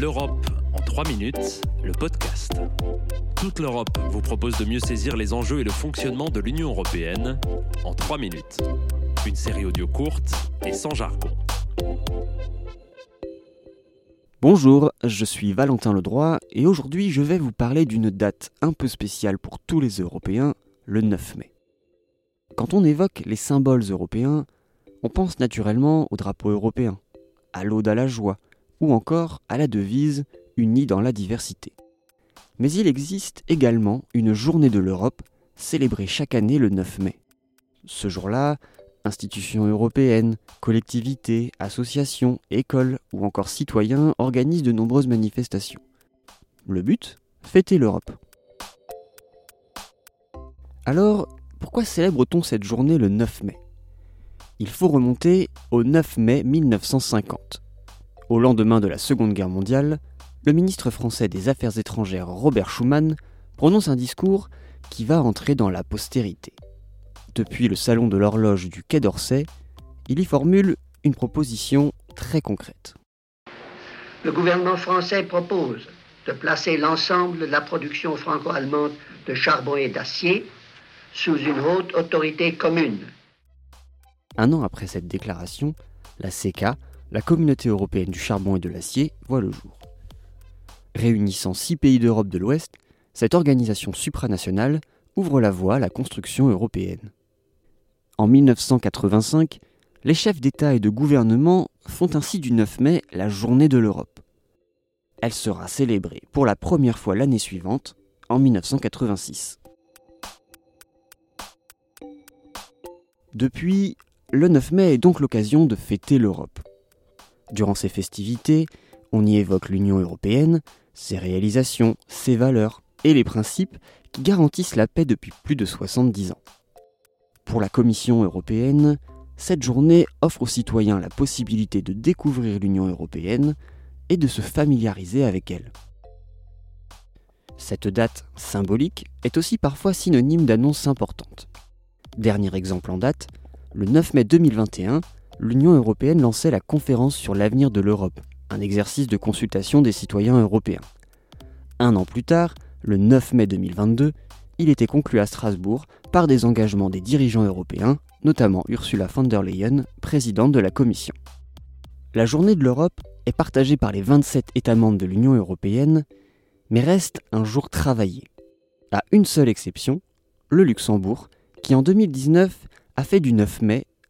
L'Europe en 3 minutes, le podcast. Toute l'Europe vous propose de mieux saisir les enjeux et le fonctionnement de l'Union européenne en 3 minutes. Une série audio courte et sans jargon. Bonjour, je suis Valentin Ledroit et aujourd'hui je vais vous parler d'une date un peu spéciale pour tous les Européens, le 9 mai. Quand on évoque les symboles européens, on pense naturellement au drapeau européen, à l'Aude à la joie, ou encore à la devise Unis dans la diversité. Mais il existe également une journée de l'Europe célébrée chaque année le 9 mai. Ce jour-là, institutions européennes, collectivités, associations, écoles ou encore citoyens organisent de nombreuses manifestations. Le but? Fêter l'Europe. Alors, pourquoi célèbre-t-on cette journée le 9 mai? Il faut remonter au 9 mai 1950. Au lendemain de la Seconde Guerre mondiale, le ministre français des Affaires étrangères Robert Schuman prononce un discours qui va entrer dans la postérité. Depuis le salon de l'horloge du Quai d'Orsay, il y formule une proposition très concrète. Le gouvernement français propose de placer l'ensemble de la production franco-allemande de charbon et d'acier sous une haute autorité commune. Un an après cette déclaration, la CECA, la Communauté européenne du charbon et de l'acier voit le jour. Réunissant six pays d'Europe de l'Ouest, cette organisation supranationale ouvre la voie à la construction européenne. En 1985, les chefs d'État et de gouvernement font ainsi du 9 mai la journée de l'Europe. Elle sera célébrée pour la première fois l'année suivante, en 1986. Depuis, le 9 mai est donc l'occasion de fêter l'Europe. Durant ces festivités, on y évoque l'Union européenne, ses réalisations, ses valeurs et les principes qui garantissent la paix depuis plus de 70 ans. Pour la Commission européenne, cette journée offre aux citoyens la possibilité de découvrir l'Union européenne et de se familiariser avec elle. Cette date symbolique est aussi parfois synonyme d'annonces importantes. Dernier exemple en date, le 9 mai 2021, l'Union européenne lançait la conférence sur l'avenir de l'Europe, un exercice de consultation des citoyens européens. Un an plus tard, le 9 mai 2022, il était conclu à Strasbourg par des engagements des dirigeants européens, notamment Ursula von der Leyen, présidente de la Commission. La journée de l'Europe est partagée par les 27 États membres de l'Union européenne, mais reste un jour travaillé. À une seule exception, le Luxembourg, qui en 2019 a fait du 9 mai